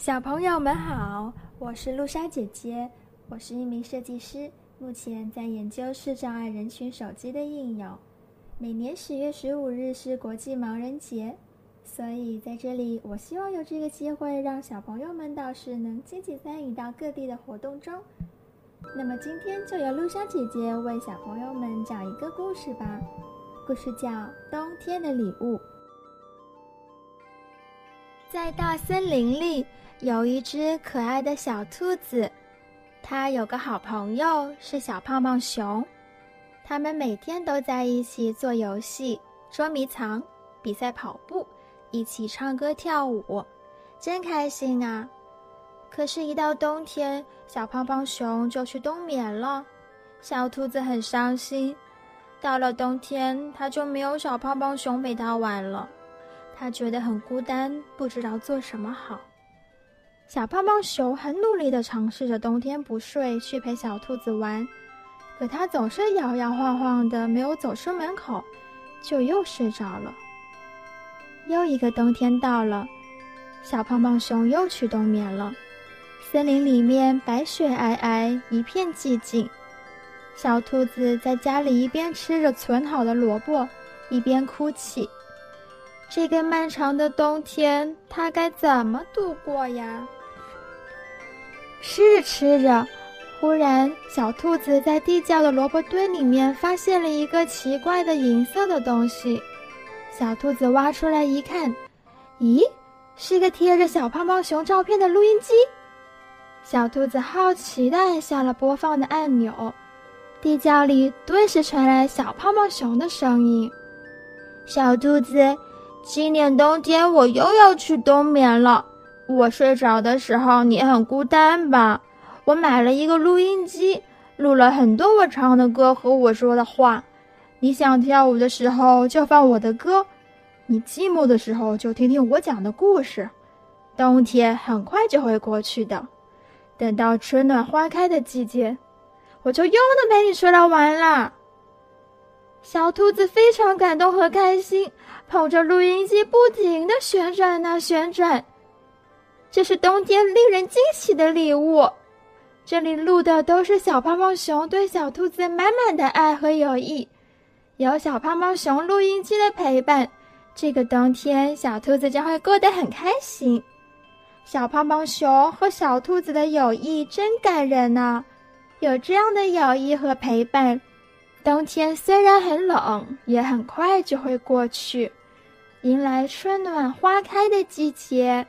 小朋友们好，我是露莎姐姐，我是一名设计师，目前在研究视障碍人群手机的应用。每年十月十五日是国际盲人节，所以在这里，我希望有这个机会，让小朋友们倒是能积极参与到各地的活动中。那么今天就由露莎姐姐为小朋友们讲一个故事吧，故事叫《冬天的礼物》。在大森林里。有一只可爱的小兔子，它有个好朋友是小胖胖熊，他们每天都在一起做游戏、捉迷藏、比赛跑步，一起唱歌跳舞，真开心啊！可是，一到冬天，小胖胖熊就去冬眠了，小兔子很伤心。到了冬天，它就没有小胖胖熊陪它玩了，它觉得很孤单，不知道做什么好。小胖胖熊很努力地尝试着冬天不睡去陪小兔子玩，可它总是摇摇晃晃的，没有走出门口，就又睡着了。又一个冬天到了，小胖胖熊又去冬眠了。森林里面白雪皑皑，一片寂静。小兔子在家里一边吃着存好的萝卜，一边哭泣。这个漫长的冬天，它该怎么度过呀？吃着吃着，忽然，小兔子在地窖的萝卜堆里面发现了一个奇怪的银色的东西。小兔子挖出来一看，咦，是个贴着小胖胖熊照片的录音机。小兔子好奇地按下了播放的按钮，地窖里顿时传来小胖胖熊的声音：“小兔子，今年冬天我又要去冬眠了。”我睡着的时候，你很孤单吧？我买了一个录音机，录了很多我唱的歌和我说的话。你想跳舞的时候就放我的歌，你寂寞的时候就听听我讲的故事。冬天很快就会过去的，等到春暖花开的季节，我就又能陪你出来玩啦。小兔子非常感动和开心，捧着录音机不停地旋转啊旋转。这是冬天令人惊喜的礼物，这里录的都是小胖胖熊对小兔子满满的爱和友谊。有小胖胖熊录音机的陪伴，这个冬天小兔子将会过得很开心。小胖胖熊和小兔子的友谊真感人呢，有这样的友谊和陪伴，冬天虽然很冷，也很快就会过去，迎来春暖花开的季节。